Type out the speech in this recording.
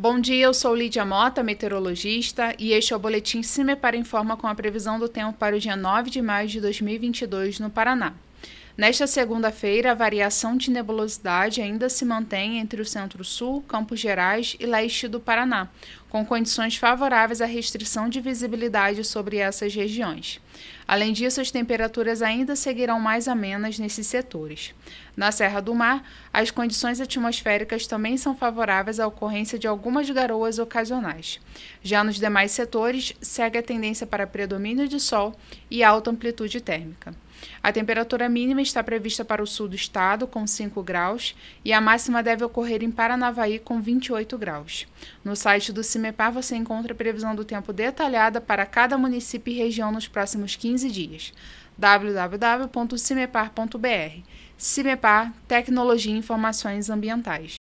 Bom dia, eu sou Lídia Mota, meteorologista, e este é o Boletim Cimepar Informa com a previsão do tempo para o dia 9 de maio de 2022 no Paraná. Nesta segunda-feira, a variação de nebulosidade ainda se mantém entre o centro-sul, Campos Gerais e leste do Paraná, com condições favoráveis à restrição de visibilidade sobre essas regiões. Além disso, as temperaturas ainda seguirão mais amenas nesses setores. Na Serra do Mar, as condições atmosféricas também são favoráveis à ocorrência de algumas garoas ocasionais. Já nos demais setores, segue a tendência para predomínio de sol e alta amplitude térmica. A temperatura mínima está prevista para o sul do estado, com 5 graus, e a máxima deve ocorrer em Paranavaí, com 28 graus. No site do CIMEPAR você encontra a previsão do tempo detalhada para cada município e região nos próximos 15 dias. www.cimepar.br CIMEPAR Tecnologia e Informações Ambientais.